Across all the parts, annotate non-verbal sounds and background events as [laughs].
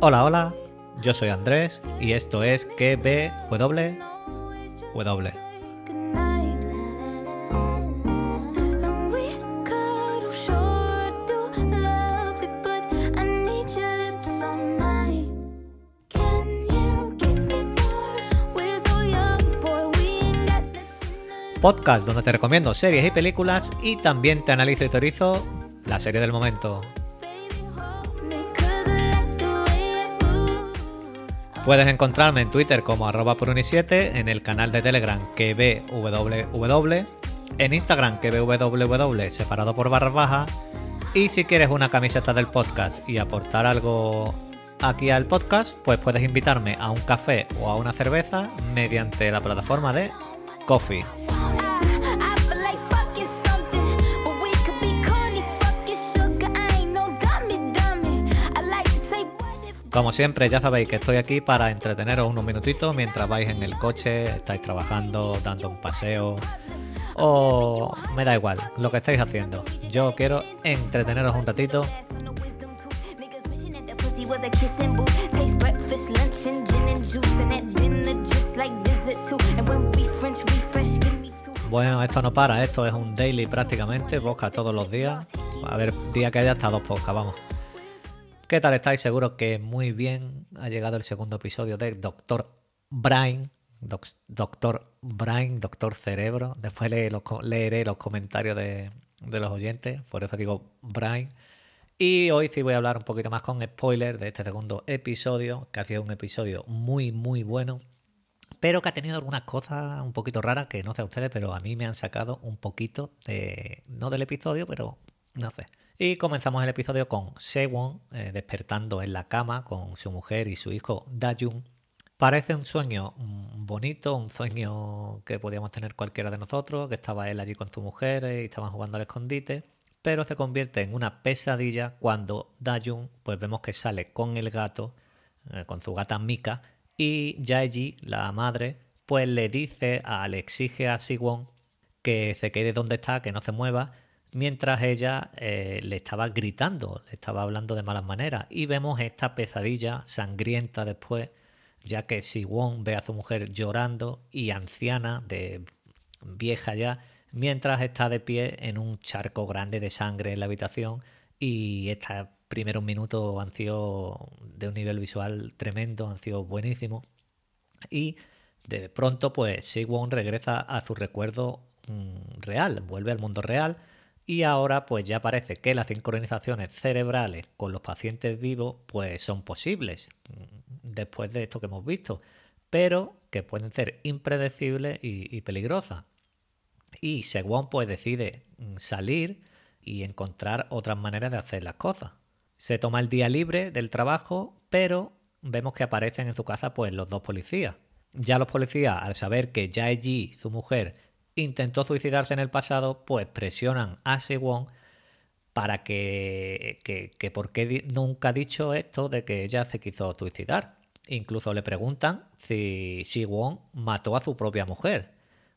Hola, hola, yo soy Andrés y esto es KBW. W. Podcast donde te recomiendo series y películas y también te analizo y teorizo la serie del momento. Puedes encontrarme en Twitter como arroba por 7 en el canal de Telegram KBWW, en Instagram KBWW separado por barras bajas y si quieres una camiseta del podcast y aportar algo aquí al podcast, pues puedes invitarme a un café o a una cerveza mediante la plataforma de Coffee. Como siempre, ya sabéis que estoy aquí para entreteneros unos minutitos mientras vais en el coche, estáis trabajando, dando un paseo o me da igual lo que estáis haciendo. Yo quiero entreteneros un ratito. Bueno, esto no para, esto es un daily prácticamente, busca todos los días. A ver, día que haya hasta dos podcasts, vamos. ¿Qué tal estáis? Seguro que muy bien. Ha llegado el segundo episodio de Doctor Brain. Doctor Brain, Doctor Cerebro. Después leeré los comentarios de, los oyentes. Por eso digo Brain. Y hoy sí voy a hablar un poquito más con spoiler de este segundo episodio, que ha sido un episodio muy, muy bueno, pero que ha tenido algunas cosas un poquito raras que no sé a ustedes, pero a mí me han sacado un poquito de, no del episodio, pero no sé. Y comenzamos el episodio con Sewon eh, despertando en la cama con su mujer y su hijo Dajun. Parece un sueño mm, bonito, un sueño que podíamos tener cualquiera de nosotros, que estaba él allí con su mujer y estaban jugando al escondite, pero se convierte en una pesadilla cuando Dajun, pues vemos que sale con el gato, eh, con su gata Mika, y Yaeji, la madre, pues le dice, a, le exige a Siwon que se quede donde está, que no se mueva, mientras ella eh, le estaba gritando, le estaba hablando de malas maneras. Y vemos esta pesadilla sangrienta después, ya que Siwon ve a su mujer llorando y anciana, de vieja ya, mientras está de pie en un charco grande de sangre en la habitación. Y estos primeros minutos han sido de un nivel visual tremendo, han sido buenísimos. Y de pronto, pues Siwon regresa a su recuerdo mm, real, vuelve al mundo real y ahora pues ya parece que las sincronizaciones cerebrales con los pacientes vivos pues son posibles mm, después de esto que hemos visto, pero que pueden ser impredecibles y, peligrosas. Y Según pues decide mm, salir y encontrar otras maneras de hacer las cosas. Se toma el día libre del trabajo, pero vemos que aparecen en su casa pues los dos policías. Ya los policías, al saber que Yaeji, su mujer, intentó suicidarse en el pasado, pues presionan a Siwon para que, que, que por qué nunca ha dicho esto de que ella se quiso suicidar. Incluso le preguntan si Siwon mató a su propia mujer.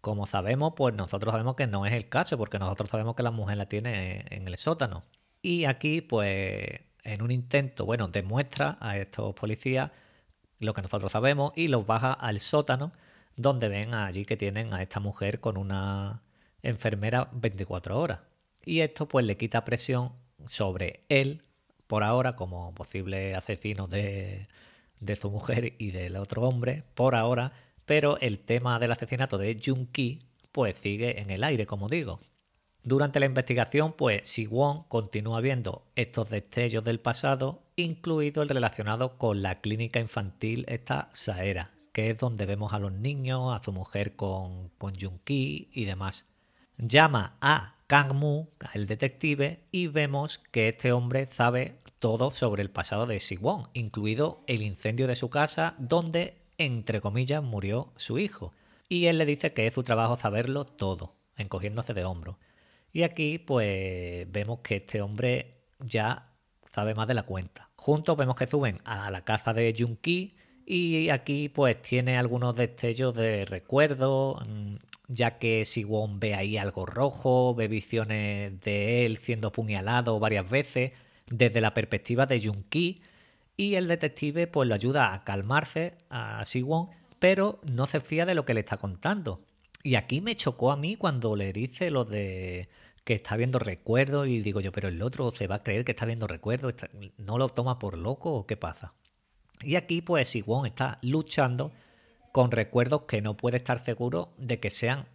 Como sabemos, pues nosotros sabemos que no es el caso, porque nosotros sabemos que la mujer la tiene en el sótano. Y aquí, pues, en un intento, bueno, demuestra a estos policías lo que nosotros sabemos y los baja al sótano donde ven allí que tienen a esta mujer con una enfermera 24 horas. Y esto pues le quita presión sobre él por ahora como posible asesino de, de su mujer y del otro hombre por ahora, pero el tema del asesinato de Jun-Ki pues sigue en el aire, como digo. Durante la investigación, pues Si-Won continúa viendo estos destellos del pasado, incluido el relacionado con la clínica infantil esta Saera, que es donde vemos a los niños, a su mujer con, con Junki y demás. Llama a Kang Mu, el detective, y vemos que este hombre sabe todo sobre el pasado de Siwon, incluido el incendio de su casa donde, entre comillas, murió su hijo. Y él le dice que es su trabajo saberlo todo, encogiéndose de hombro. Y aquí, pues, vemos que este hombre ya sabe más de la cuenta. Juntos vemos que suben a la casa de Junki y aquí pues tiene algunos destellos de recuerdo, mm, ya que Siwon ve ahí algo rojo, ve visiones de él siendo puñalado varias veces desde la perspectiva de Junki y el detective pues lo ayuda a calmarse a Siwon, pero no se fía de lo que le está contando. Y aquí me chocó a mí cuando le dice lo de que está viendo recuerdos y digo yo, pero el otro se va a creer que está viendo recuerdos, ¿no lo toma por loco o qué pasa? Y aquí pues Siwon está luchando con recuerdos que no puede estar seguro de que sean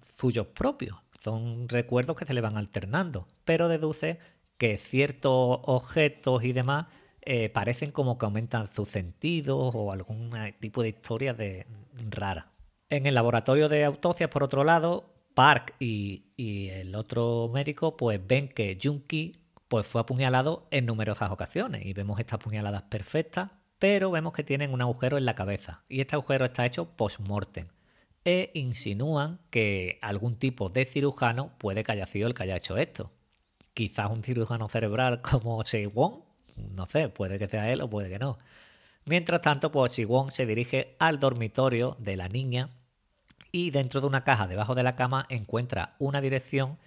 suyos propios. Son recuerdos que se le van alternando, pero deduce que ciertos objetos y demás eh, parecen como que aumentan sus sentidos o algún tipo de historia de, rara. En el laboratorio de autopsias, por otro lado, Park y, el otro médico pues ven que Junki pues fue apuñalado en numerosas ocasiones y vemos estas puñaladas perfectas, pero vemos que tienen un agujero en la cabeza y este agujero está hecho post-mortem e insinúan que algún tipo de cirujano puede que haya sido el que haya hecho esto. Quizás un cirujano cerebral como Wong, no sé, puede que sea él o puede que no. Mientras tanto, pues Wong se dirige al dormitorio de la niña y dentro de una caja debajo de la cama encuentra una dirección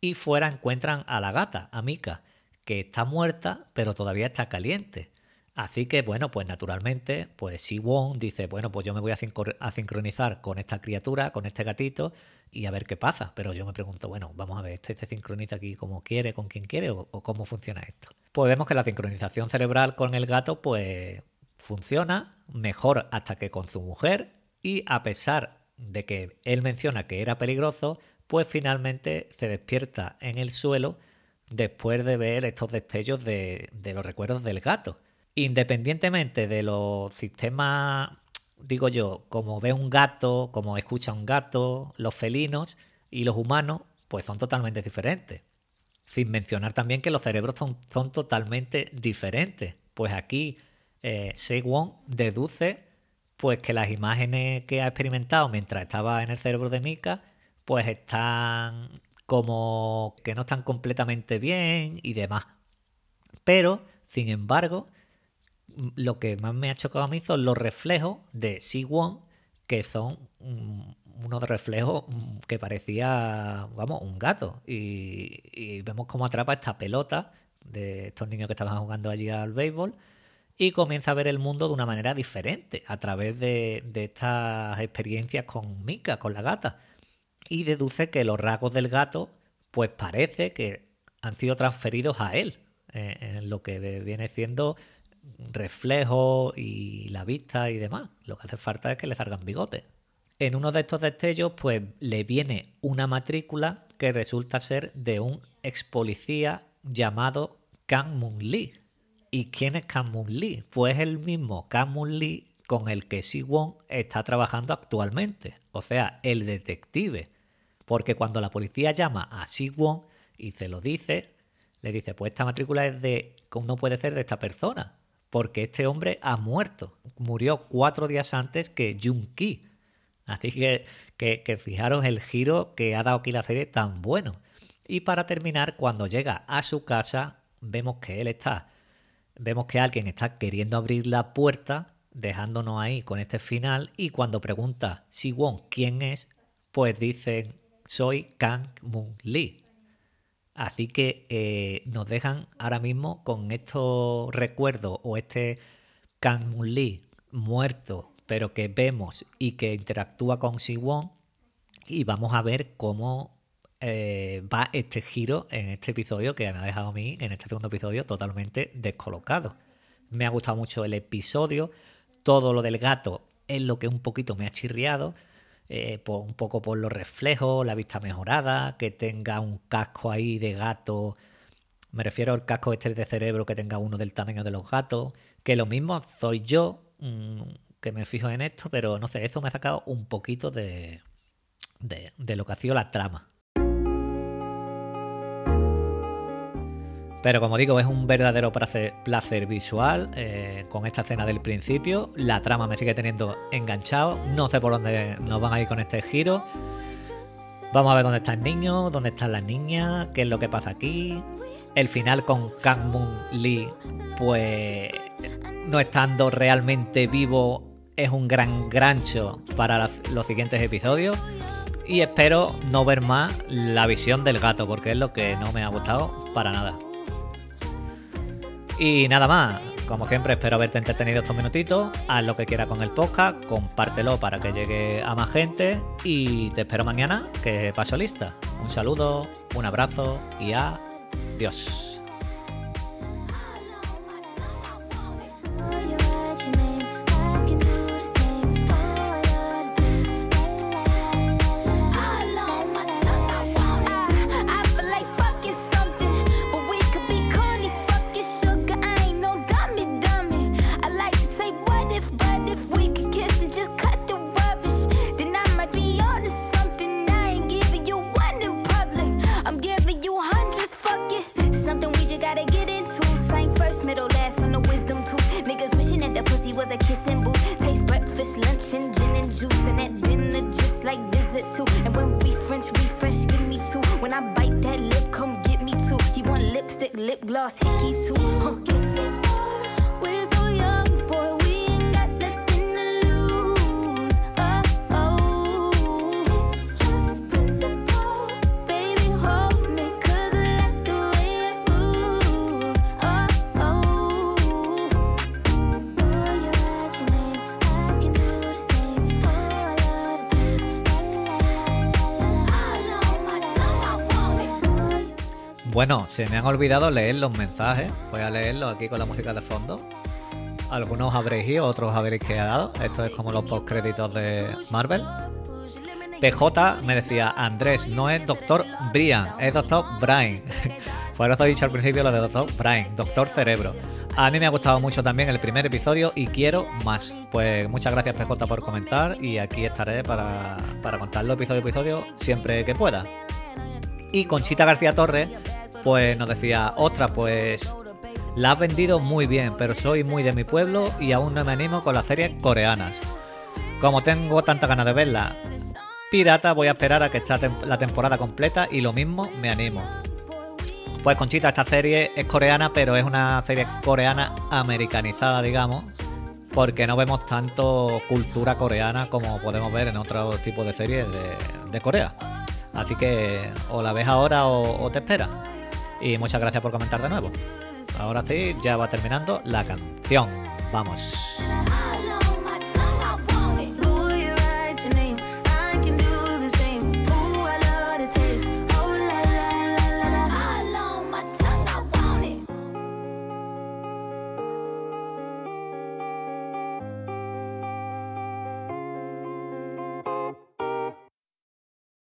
y fuera encuentran a la gata, a Mika, que está muerta pero todavía está caliente. Así que bueno, pues naturalmente, pues si Wong dice, bueno, pues yo me voy a, sincronizar con esta criatura, con este gatito y a ver qué pasa. Pero yo me pregunto, bueno, vamos a ver, ¿este se sincroniza aquí como quiere, con quien quiere o, cómo funciona esto? Pues vemos que la sincronización cerebral con el gato pues funciona mejor hasta que con su mujer y a pesar de que él menciona que era peligroso, pues finalmente se despierta en el suelo después de ver estos destellos de, los recuerdos del gato. Independientemente de los sistemas, digo yo, como ve un gato, como escucha un gato, los felinos y los humanos, pues son totalmente diferentes. Sin mencionar también que los cerebros son, totalmente diferentes. Pues aquí eh, deduce pues que las imágenes que ha experimentado mientras estaba en el cerebro de Mika, pues están como que no están completamente bien y demás. Pero, sin embargo, lo que más me ha chocado a mí son los reflejos de Si-Won, que son unos reflejos que parecía, vamos, un gato. Y, y vemos cómo atrapa esta pelota de estos niños que estaban jugando allí al béisbol y comienza a ver el mundo de una manera diferente a través de, estas experiencias con Mika, con la gata. Y deduce que los rasgos del gato, pues parece que han sido transferidos a él, eh, en lo que viene siendo reflejo y la vista y demás. Lo que hace falta es que le salgan bigotes. En uno de estos destellos, pues le viene una matrícula que resulta ser de un ex policía llamado Kang Moon Lee, ¿Y quién es Kang Lee? Pues el mismo Kang Lee con el que Si Won está trabajando actualmente, o sea, el detective. Porque cuando la policía llama a Si Won y se lo dice, le dice, pues esta matrícula es de, no puede ser de esta persona, porque este hombre ha muerto. Murió cuatro días antes que Jun Ki. Así que, que, fijaros el giro que ha dado aquí la serie tan bueno. Y para terminar, cuando llega a su casa, vemos que él está vemos que alguien está queriendo abrir la puerta, dejándonos ahí con este final, y cuando pregunta si Wong quién es, pues dicen soy Kang Moon Lee. Así que eh, nos dejan ahora mismo con estos recuerdos o este Kang Moon Lee muerto, pero que vemos y que interactúa con Si Wong. Y vamos a ver cómo eh, va este giro en este episodio que me ha dejado a mí, en este segundo episodio, totalmente descolocado. Me ha gustado mucho el episodio, todo lo del gato es lo que un poquito me ha chirriado, eh, un poco por los reflejos, la vista mejorada, que tenga un casco ahí de gato, me refiero al casco este de cerebro que tenga uno del tamaño de los gatos, que lo mismo soy yo, mm, que me fijo en esto, pero no sé, esto me ha sacado un poquito de, de, de lo que ha sido la trama. Pero como digo, es un verdadero placer, visual eh, con esta escena del principio. La trama me sigue teniendo enganchado. No sé por dónde nos van a ir con este giro. Vamos a ver dónde está el niño, dónde están las niñas, qué es lo que pasa aquí. El final con Kang Moon Lee, pues no estando realmente vivo, es un gran grancho para los siguientes episodios. Y espero no ver más la visión del gato, porque es lo que no me ha gustado para nada. Y nada más, como siempre, espero haberte entretenido estos minutitos. Haz lo que quieras con el podcast, compártelo para que llegue a más gente y te espero mañana que paso lista. Un saludo, un abrazo y adiós. it. And when we French, we give me two. When I bite that lip, come get me two. He want lipstick, lip gloss, hickeys too. Huh. Kiss me more. Bueno, se me han olvidado leer los mensajes. Voy a leerlos aquí con la música de fondo. Algunos habréis ido, otros habréis quedado. Esto es como los postcréditos de Marvel. PJ me decía, Andrés, no es Doctor Brian, es Doctor Brian. [laughs] Por eso he dicho al principio lo de Doctor Brian, Doctor Cerebro. A mí me ha gustado mucho también el primer episodio y quiero más. Pues muchas gracias PJ por comentar y aquí estaré para, para contarlo episodio a episodio siempre que pueda. Y Conchita García Torres pues nos decía, otra, pues la has vendido muy bien, pero soy muy de mi pueblo y aún no me animo con las series coreanas. Como tengo tanta ganas de verla pirata, voy a esperar a que esté la temporada completa y lo mismo me animo. Pues Conchita, esta serie es coreana, pero es una serie coreana americanizada, digamos, porque no vemos tanto cultura coreana como podemos ver en otros tipos de series de, Corea. Así que o la ves ahora o, o te esperas. Y muchas gracias por comentar de nuevo. Ahora sí, ya va terminando la canción. Vamos.